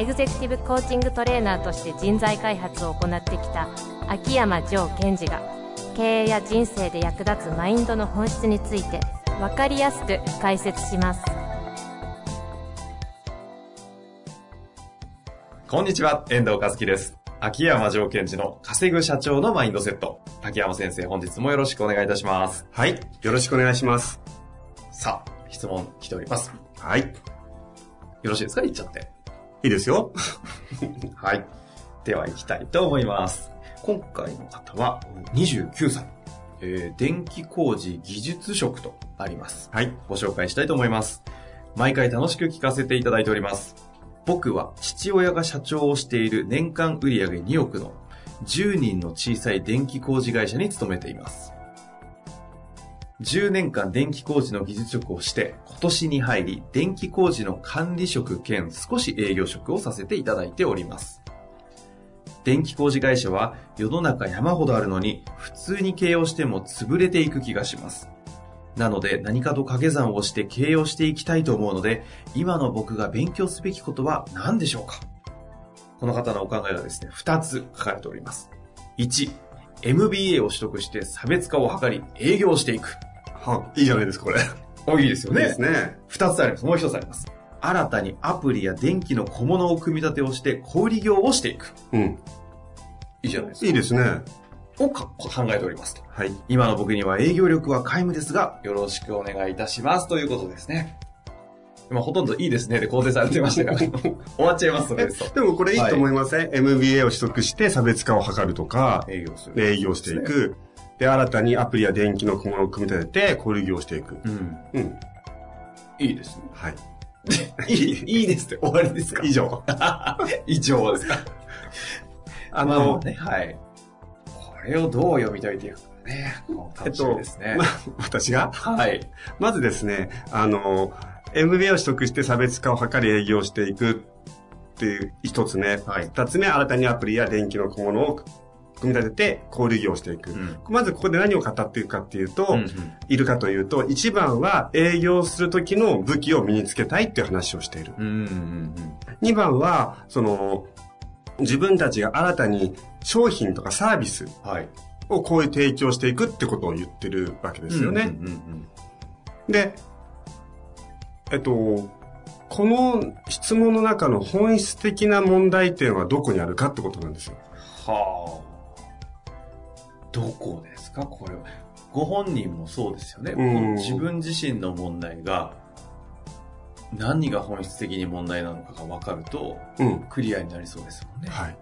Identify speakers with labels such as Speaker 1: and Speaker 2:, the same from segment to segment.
Speaker 1: エグゼクティブコーチングトレーナーとして人材開発を行ってきた秋山城賢治が経営や人生で役立つマインドの本質について分かりやすく解説します
Speaker 2: こんにちは、遠藤和樹です。秋山条件時の稼ぐ社長のマインドセット。秋山先生、本日もよろしくお願いいたします。
Speaker 3: はい。よろしくお願いします。
Speaker 2: さあ、質問来ております。
Speaker 3: はい。
Speaker 2: よろしいですか？言っちゃって。
Speaker 3: いいですよ。
Speaker 2: はい。では行きたいと思います。今回の方は29歳。えー、電気工事技術職とあります。
Speaker 3: はい。
Speaker 2: ご紹介したいと思います。毎回楽しく聞かせていただいております。僕は父親が社長をしている年間売上2億の10人の小さい電気工事会社に勤めています。10年間電気工事の技術職をして、今年に入り電気工事の管理職兼少し営業職をさせていただいております。電気工事会社は世の中山ほどあるのに普通に経営をしても潰れていく気がします。なので何かと掛け算をして経営をしていきたいと思うので、今の僕が勉強すべきことは何でしょうかこの方のお考えがですね、2つ書かれております。1、MBA を取得して差別化を図り営業していく。
Speaker 3: は、いいじゃないですか、これ。
Speaker 2: お、いいですよね。
Speaker 3: いいですね。
Speaker 2: 2つあります。もう1つあります。新たにアプリや電気の小物を組み立てをして小売業をしていく。
Speaker 3: うん。
Speaker 2: いいじゃないですか。
Speaker 3: いいですね。
Speaker 2: をか考えておりますと。
Speaker 3: はい。
Speaker 2: 今の僕には営業力は皆無ですが、よろしくお願いいたしますということですね。今ほとんどいいですねで肯定されてましたから、終わっちゃいます、それですと。
Speaker 3: でもこれいいと思いません、MBA を取得して差別化を図るとか、
Speaker 2: 営業する。
Speaker 3: 営業していく。で、新たにアプリや電気の小物を組み立てて、小売業をしていく。
Speaker 2: うん。
Speaker 3: うん。
Speaker 2: いいですね。
Speaker 3: はい。
Speaker 2: いい、いいですって終わりですか？
Speaker 3: 以上。
Speaker 2: 以上ですか？
Speaker 3: あの
Speaker 2: あ、ね、はい。これをどう読み解いていくかね。楽しみですね。
Speaker 3: まあ私が？
Speaker 2: はい。
Speaker 3: まずですね、あの、MBA を取得して差別化を図り営業していくっていう一つ目。
Speaker 2: はい
Speaker 3: 二つ目、新たにアプリや電気の小物を組み立てて小売業をしていく。
Speaker 2: うん
Speaker 3: まずここで何を語っていくかっていうと、
Speaker 2: うんうん
Speaker 3: いるかというと、一番は営業する時の武器を身につけたいっていう話をしている。
Speaker 2: うんうんうん
Speaker 3: 二番は、その、自分たちが新たに商品とかサービス。をこういう提供していくってことを言ってるわけですよね。
Speaker 2: うんうんうん
Speaker 3: で、えっと、この質問の中の本質的な問題点はどこにあるかってことなんですよ。
Speaker 2: はあ。どこですか？これは。ご本人もそうですよね。
Speaker 3: うん
Speaker 2: 自分自身の問題が、何が本質的に問題なのかが分かると、
Speaker 3: うん。
Speaker 2: クリアになりそうですもんね。
Speaker 3: はい。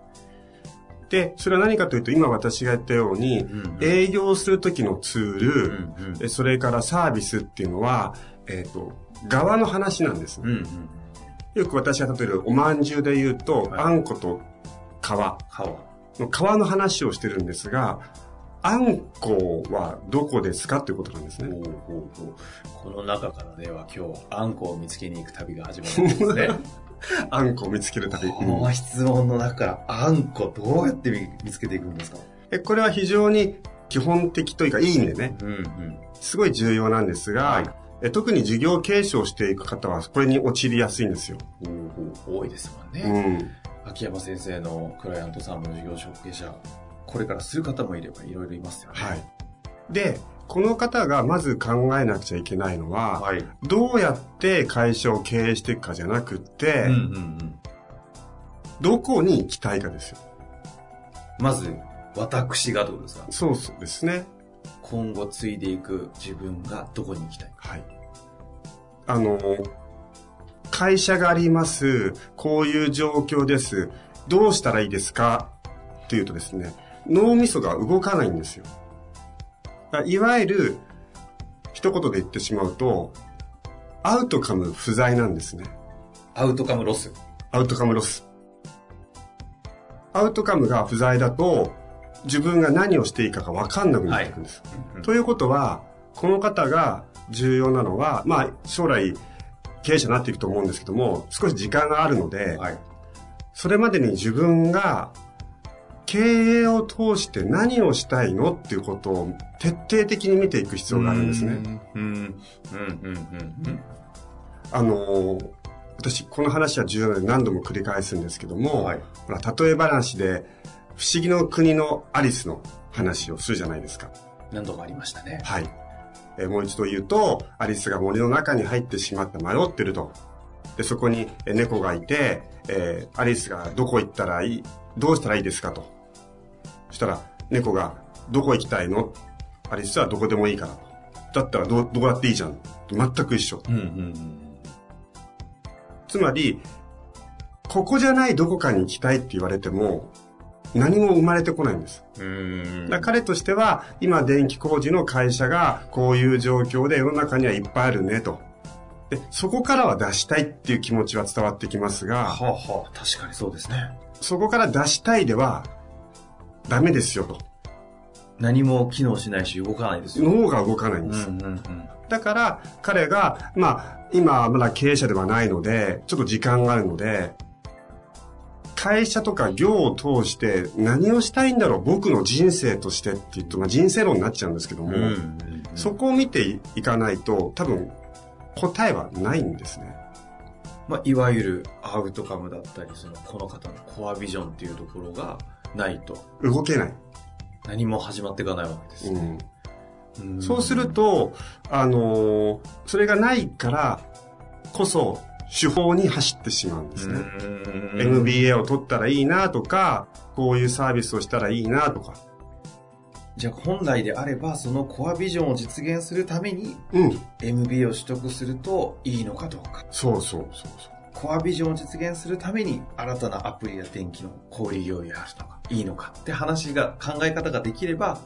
Speaker 3: で、それは何かというと、今私が言ったように、
Speaker 2: うんうん
Speaker 3: 営業する時のツール、
Speaker 2: うんうん
Speaker 3: でそれからサービスっていうのは、えっ、と、側の話なんです、
Speaker 2: うんうん。
Speaker 3: よく私が例えばお饅頭で言うと、
Speaker 2: はい
Speaker 3: あんこと皮
Speaker 2: 皮。
Speaker 3: の皮の話をしてるんですが、あんこはどこですかということなんですね。
Speaker 2: この中からでは今日、あんこを見つけに行く旅が始まるんですね。
Speaker 3: あんこを見つける旅。
Speaker 2: この質問の中から、あんこどうやって見見つけていくんですか？
Speaker 3: えこれは非常に基本的というか、いい意味でね、
Speaker 2: うんうん。
Speaker 3: すごい重要なんですが、
Speaker 2: はい
Speaker 3: え特に事業継承していく方は、これに陥りやすいんですよ。
Speaker 2: 多いですもん
Speaker 3: う
Speaker 2: ね。
Speaker 3: ん。
Speaker 2: 秋山先生のクライアントさんも事業承継者、これからする方もいればいろいろいますよね。
Speaker 3: はい。で、この方がまず考えなくちゃいけないのは、
Speaker 2: はい。
Speaker 3: どうやって会社を経営していくかじゃなくって、
Speaker 2: うんうんうん。
Speaker 3: どこに行きたいかですよ。
Speaker 2: まず、私がどうですか？
Speaker 3: そうそうですね。
Speaker 2: 今後継いでいく自分がどこに行きたい？か。
Speaker 3: はい。あの、会社があります。こういう状況です。どうしたらいいですか？っていうとですね、脳みそが動かないんですよ。いわゆる、一言で言ってしまうと、アウトカム不在なんですね。
Speaker 2: アウトカムロス。
Speaker 3: アウトカムロス。アウトカムが不在だと、自分が何をしていいかが分かんなくなっていくんです。
Speaker 2: うん
Speaker 3: ということは、この方が重要なのは、まあ、将来、経営者になっていくと思うんですけども、少し時間があるので、
Speaker 2: はい。
Speaker 3: それまでに自分が経営を通して何をしたいのっていうことを徹底的に見ていく必要があるんですね。
Speaker 2: うん。うん。うん。うん。うん。
Speaker 3: あのー私、この話は重要なので何度も繰り返すんですけども、
Speaker 2: はい
Speaker 3: ほら、例え話で、不思議の国のアリスの話をするじゃないですか。
Speaker 2: 何度もありましたね。
Speaker 3: はい。えーもう一度言うと、アリスが森の中に入ってしまって迷ってると。で、そこにえー猫がいて、えーアリスがどこ行ったらいい、どうしたらいいですかと。そしたら、猫が、どこ行きたいの？アリスはどこでもいいからと。だったらどう、どこだっていいじゃん？全く一緒。
Speaker 2: うん。うん。
Speaker 3: つまり、ここじゃないどこかに行きたいって言われても、何も生まれてこないんです。
Speaker 2: うん。
Speaker 3: だ彼としては、今電気工事の会社がこういう状況で世の中にはいっぱいあるねと。で、そこからは出したいっていう気持ちは伝わってきますが、
Speaker 2: はあはあ、確かにそうですね。
Speaker 3: そこから出したいではダメですよと。
Speaker 2: 何も機能しないし動かないですよ。
Speaker 3: 脳が動かないんです。
Speaker 2: うんうん
Speaker 3: だから彼が、まあ、今はまだ経営者ではないので、ちょっと時間があるので、会社とか業を通して何をしたいんだろう僕の人生としてって言うと、まあ、人生論になっちゃうんですけども、
Speaker 2: うん。うん。
Speaker 3: そこを見ていかないと多分答えはないんですね。
Speaker 2: まあ、いわゆるアウトカムだったり、その、この方のコアビジョンっていうところがないと、
Speaker 3: 動けない。
Speaker 2: 何も始まっていかないわけですね。
Speaker 3: うん
Speaker 2: うん
Speaker 3: そうする、と、あのーそれがないからこそ手法に走ってしまうんですね。
Speaker 2: うん。
Speaker 3: MBA を取ったらいいなとか、こういうサービスをしたらいいなとか。
Speaker 2: じゃあ本来であれば、そのコアビジョンを実現するために、
Speaker 3: うん。
Speaker 2: MBA を取得するといいのかどうか。
Speaker 3: そうそうそうそう。
Speaker 2: コアビジョンを実現するために、新たなアプリや電気の小売業をやるのか、いいのかって話が、考え方ができれば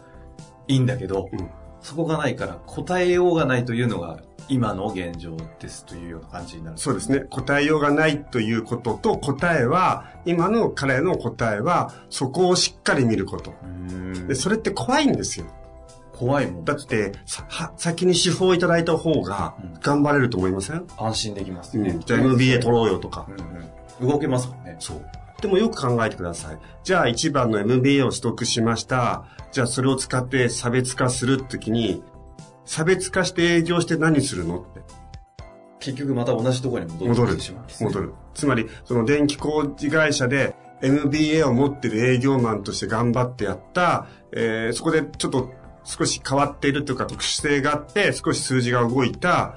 Speaker 2: いいんだけど、
Speaker 3: うん
Speaker 2: そこがないから答えようがないというのが今の現状ですというような感じになる。
Speaker 3: そうですね。答えようがないということと、答えは、今の彼の答えは、そこをしっかり見ること。
Speaker 2: うん
Speaker 3: で、それって怖いんですよ。
Speaker 2: 怖いもん
Speaker 3: だって、さは先に手法をいただいた方が
Speaker 2: うん、
Speaker 3: 頑張れると思いません、
Speaker 2: 安心できますね。
Speaker 3: うん、じゃあ MBA 取ろうよとか。
Speaker 2: うんうん動けますもんね。
Speaker 3: そう。でもよく考えてください。じゃあ一番の MBA を取得しました。じゃあそれを使って差別化するときに、差別化して営業して何するのって。
Speaker 2: 結局また同じところに戻
Speaker 3: 戻る
Speaker 2: ってしまうんですね。
Speaker 3: 戻る。つまり、その電気工事会社で MBA を持ってる営業マンとして頑張ってやった、えーそこでちょっと少し変わっているというか特殊性があって、少し数字が動いた。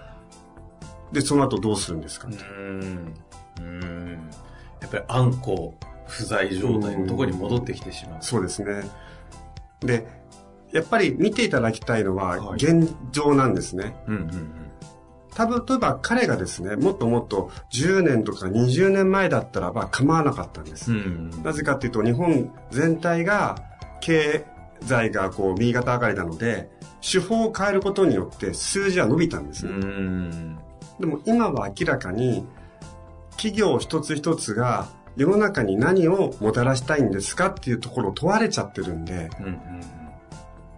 Speaker 3: で、その後どうするんですか、
Speaker 2: うーん。うーん。やっぱりあんこ不在状態のところに戻ってきてしまう。
Speaker 3: そうですね。で、やっぱり見ていただきたいのは
Speaker 2: はい
Speaker 3: 現状なんですね。
Speaker 2: うんうんうん。
Speaker 3: 多分、例えば彼がですね、もっともっと10年とか20年前だったらば構わなかったんです。
Speaker 2: うん
Speaker 3: なぜかっていうと、日本全体が経済がこう右肩上がりなので、手法を変えることによって数字は伸びたんです
Speaker 2: う
Speaker 3: ね。
Speaker 2: ん。
Speaker 3: でも今は明らかに、企業一つ一つが世の中に何をもたらしたいんですかっていうところを問われちゃってるんで、
Speaker 2: うんうん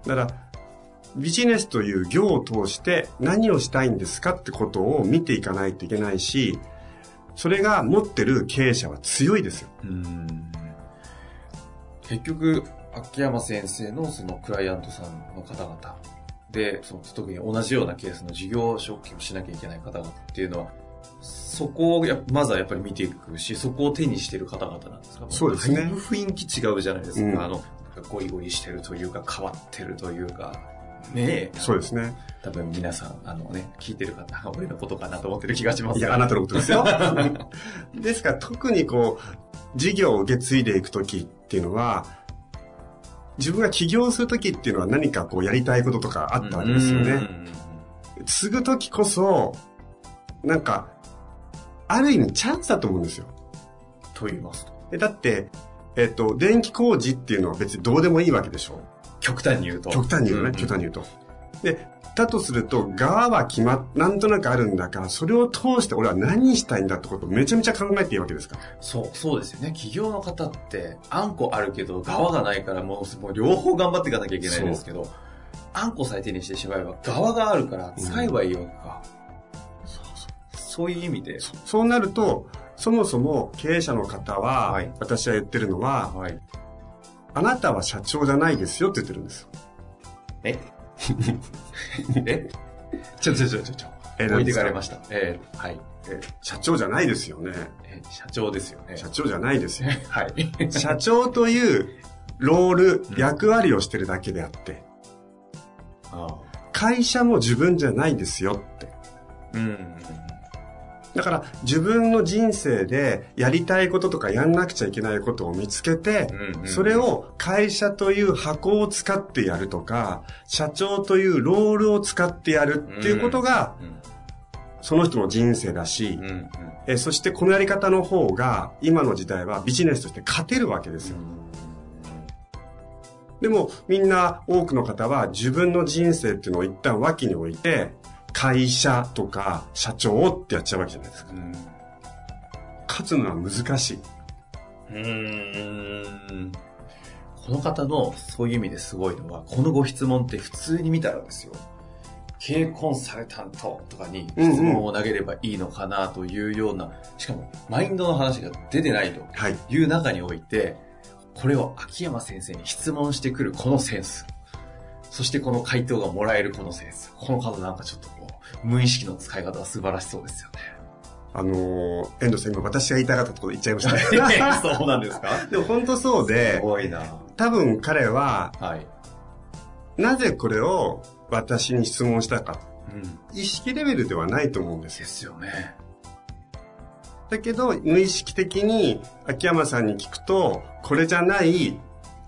Speaker 3: だから、ビジネスという業を通して何をしたいんですかってことを見ていかないといけないし、それが持ってる経営者は強いですよ。
Speaker 2: 結局、秋山先生のそのクライアントさんの方々で、その特に同じようなケースの事業承継をしなきゃいけない方々っていうのは、そこをやまずはやっぱり見ていくし、そこを手にしている方々なんですか？
Speaker 3: そうですね
Speaker 2: 雰囲気違うじゃないですか。
Speaker 3: うん
Speaker 2: あの、ゴリゴリしてるというか、変わってるというか、ねえ。
Speaker 3: そうですね。
Speaker 2: 多分皆さん、あのね、聞いてる方が俺のことかなと思ってる気がしますが
Speaker 3: いや、あなたのことですよ。ですから、特にこう、事業を受け継いでいくときっていうのは、自分が起業するときっていうのは何かこうやりたいこととかあったわけですよね。継ぐときこそ、なんか、ある意味チャンスだと思うんですよ。
Speaker 2: と言いますと。
Speaker 3: えだって、えっと、電気工事っていうのは別にどうでもいいわけでしょ
Speaker 2: 極端に言うと。
Speaker 3: 極端に言うね、
Speaker 2: ん
Speaker 3: 極端に言うと。で、だとすると、側は決まっ、なんとなくあるんだから、それを通して俺は何したいんだってことをめちゃめちゃ考えていいわけですから。
Speaker 2: そう、そうですよね。企業の方って、あんこあるけど、側がないから、もう、もう両方頑張っていかなきゃいけないんですけど、あんこさえ手にしてしまえば、側があるから、使えばいいわけか。そういう意味で。
Speaker 3: そうなると、そもそも経営者の方は、
Speaker 2: はい
Speaker 3: 私は言ってるのは、
Speaker 2: はい。
Speaker 3: あなたは社長じゃないですよって言ってるんですよ。
Speaker 2: え？え？ちょちょちょちょちょ。
Speaker 3: え
Speaker 2: 置いてかれました。えーはい。
Speaker 3: え社長じゃないですよね。
Speaker 2: えー社長ですよね。
Speaker 3: 社長じゃないですよ。
Speaker 2: はい。
Speaker 3: 社長というロール、
Speaker 2: うん
Speaker 3: 役割をしてるだけであって、
Speaker 2: あ
Speaker 3: 会社も自分じゃないですよって。
Speaker 2: ーうん。
Speaker 3: だから自分の人生でやりたいこととかやんなくちゃいけないことを見つけて、それを会社という箱を使ってやるとか、社長というロールを使ってやるっていうことが、
Speaker 2: うん
Speaker 3: その人の人生だし、えそしてこのやり方の方が今の時代はビジネスとして勝てるわけですよ。でもみんな多くの方は自分の人生っていうのを一旦脇に置いて、会社とか社長ってやっちゃうわけじゃないですか。
Speaker 2: うん
Speaker 3: 勝つのは難しい。
Speaker 2: うーんこの方のそういう意味ですごいのは、このご質問って普通に見たらですよ、経営コンサルタントとかに質問を投げればいいのかなというような、しかもマインドの話が出てないと
Speaker 3: はい。
Speaker 2: いう中において、これを秋山先生に質問してくるこのセンス、そしてこの回答がもらえるこのセンス、この方なんかちょっと無意識の使い方は素晴らしそうですよね。
Speaker 3: あのー遠藤さん今私が言いたかったところ言っちゃいましたね。
Speaker 2: そうなんですか？
Speaker 3: でも本当そう
Speaker 2: す
Speaker 3: で、
Speaker 2: ごいな
Speaker 3: 多分彼は
Speaker 2: はい。
Speaker 3: なぜこれを私に質問したか、
Speaker 2: うん。
Speaker 3: 意識レベルではないと思うんですよ。
Speaker 2: ですよね。
Speaker 3: だけど、無意識的に秋山さんに聞くと、これじゃない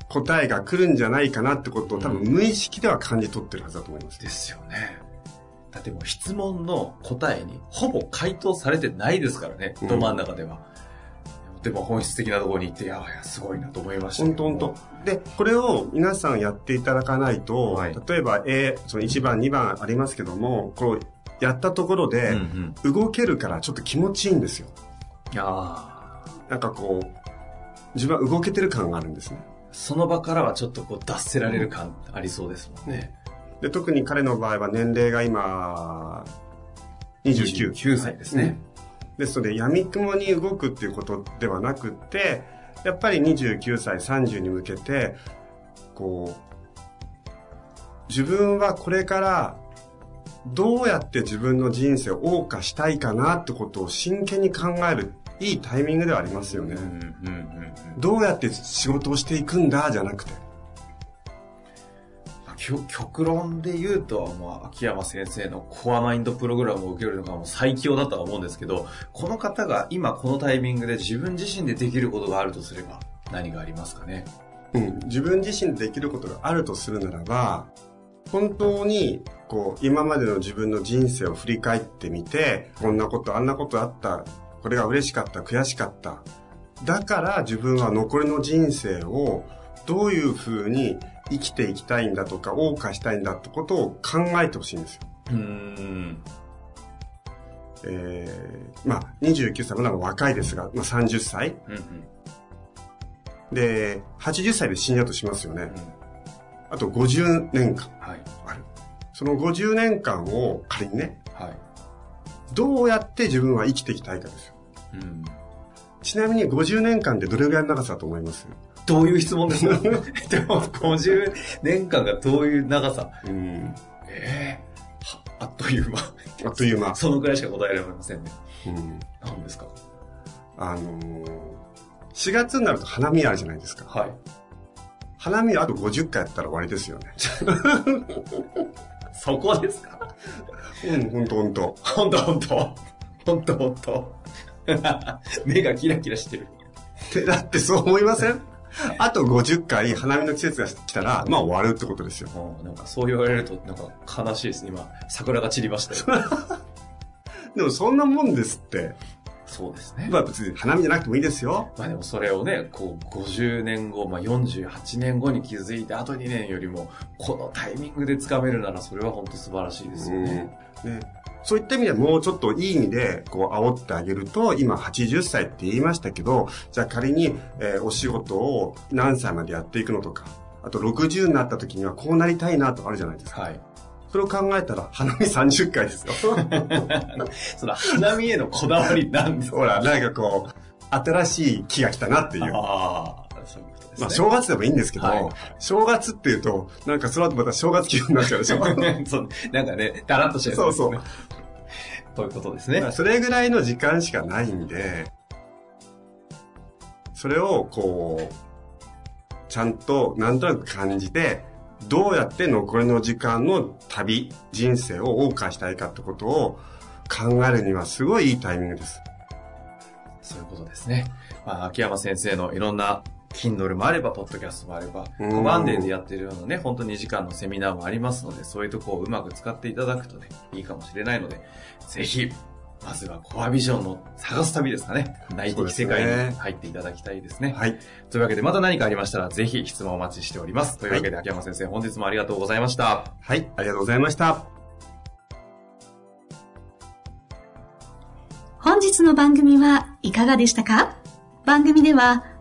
Speaker 3: 答えが来るんじゃないかなってことを多分無意識では感じ取ってるはずだと思います。
Speaker 2: ですよね。だってもう質問の答えにほぼ回答されてないですからね、
Speaker 3: うん
Speaker 2: ど真ん中では。でも本質的なところに行って、いやいや、すごいなと思いました。
Speaker 3: 本当本当。で、これを皆さんやっていただかないと、
Speaker 2: はい
Speaker 3: 例えば A、その1番、2番ありますけども、こう、やったところ
Speaker 2: うんう
Speaker 3: で、
Speaker 2: ん。
Speaker 3: 動けるからちょっと気持ちいいんですよ。
Speaker 2: ああ。
Speaker 3: なんかこう、自分は動けてる感があるんですね。
Speaker 2: その場からはちょっとこう脱せられる感ありそうですもんね。
Speaker 3: で、特に彼の場合は年齢が今、29。
Speaker 2: 29歳ですね。
Speaker 3: ですので、闇雲に動くっていうことではなくって、やっぱり29歳、30に向けて、こう、自分はこれから、どうやって自分の人生を謳歌したいかなってことを真剣に考える、いいタイミングではありますよね。どうやって仕事をしていくんだ、じゃなくて。
Speaker 2: 極論で言うと、まあ、秋山先生のコアマインドプログラムを受けるのがもう最強だとは思うんですけど、この方が今このタイミングで自分自身でできることがあるとすれば何がありますかね？
Speaker 3: うん、自分自身でできることがあるとするならば、本当に、こう、今までの自分の人生を振り返ってみて、こんなこと、あんなことあった、これが嬉しかった、悔しかった。だから自分は残りの人生をどういう風に生きていきたいんだとか、謳歌したいんだってことを考えてほしいんですよ。
Speaker 2: うーん。
Speaker 3: えー、まあ、29歳、まだ若いですが、まあ30歳。
Speaker 2: うんうん
Speaker 3: で、80歳で死んだとしますよね
Speaker 2: うん。
Speaker 3: あと50年間
Speaker 2: はい。
Speaker 3: ある。その50年間を仮にね、
Speaker 2: はい。
Speaker 3: どうやって自分は生きていきたいかですよ。
Speaker 2: うん。
Speaker 3: ちなみに50年間でどれぐらいの長さだと思います？
Speaker 2: どういう質問ですか？でも、50年間がどういう長さ？
Speaker 3: うん。
Speaker 2: ええはあっという間。
Speaker 3: あっという間。
Speaker 2: そのくらいしか答えられませんね。
Speaker 3: うん。
Speaker 2: 何ですか？
Speaker 3: あのー、4月になると花見あるじゃないですか。
Speaker 2: はい。
Speaker 3: 花見あと50回やったら終わりですよね。
Speaker 2: そこですか？
Speaker 3: うん、ほんとほんと。
Speaker 2: ほんとほんと。ほんとほんと。目がキラキラしてる。
Speaker 3: でだってそう思いません？あと50回花見の季節が来たら、まあ終わるってことですよ。
Speaker 2: うんなんかそう言われると、なんか悲しいですね。今、桜が散りましたよ。
Speaker 3: でもそんなもんですって。
Speaker 2: そうですね。
Speaker 3: まあ別に花見じゃなくてもいいですよ。
Speaker 2: まあでもそれをね、こう50年後、まあ48年後に気づいて、あと2年よりも、このタイミングでつかめるなら、それは本当素晴らしいですよね。
Speaker 3: ねそういった意味ではもうちょっといい意味で、こう、煽ってあげると、今80歳って言いましたけど、じゃあ仮に、えーお仕事を何歳までやっていくのとか、あと60になった時にはこうなりたいなとかあるじゃないですか。
Speaker 2: はい。
Speaker 3: それを考えたら、花見30回ですよ。
Speaker 2: その花見へのこだわりなんですか？
Speaker 3: ほら、なんかこう、新しい木が来たなっていう。
Speaker 2: ああ、そういうことですね。
Speaker 3: まあ、正月でもいいんですけど、
Speaker 2: はい
Speaker 3: 正月っていうと、なんかその後また正月気分になっちゃうでしょ。
Speaker 2: そうなんかね、だらっとしちゃい
Speaker 3: そうそう
Speaker 2: ね。ということですね
Speaker 3: まあ。それぐらいの時間しかないんで、それをこう、ちゃんとなんとなく感じて、どうやって残りの時間の旅、人生を謳歌したいかってことを考えるにはすごいいいタイミングです。
Speaker 2: そういうことですね。まあ、秋山先生のいろんな Kindle もあれば、ポッドキャストもあれば、
Speaker 3: うん
Speaker 2: コマンデーでやってるようなね、本当2時間のセミナーもありますので、そういうとこをうまく使っていただくとね、いいかもしれないので、ぜひ、まずはコアビジョンの探す旅ですかね。内的世界に入っていただきたいですね。
Speaker 3: はい。
Speaker 2: というわけで、また何かありましたら、ぜひ質問お待ちしております。というわけで、秋山先生、本日もありがとうございました。
Speaker 3: はい。ありがとうございました。
Speaker 4: 本日の番組はいかがでしたか？番組では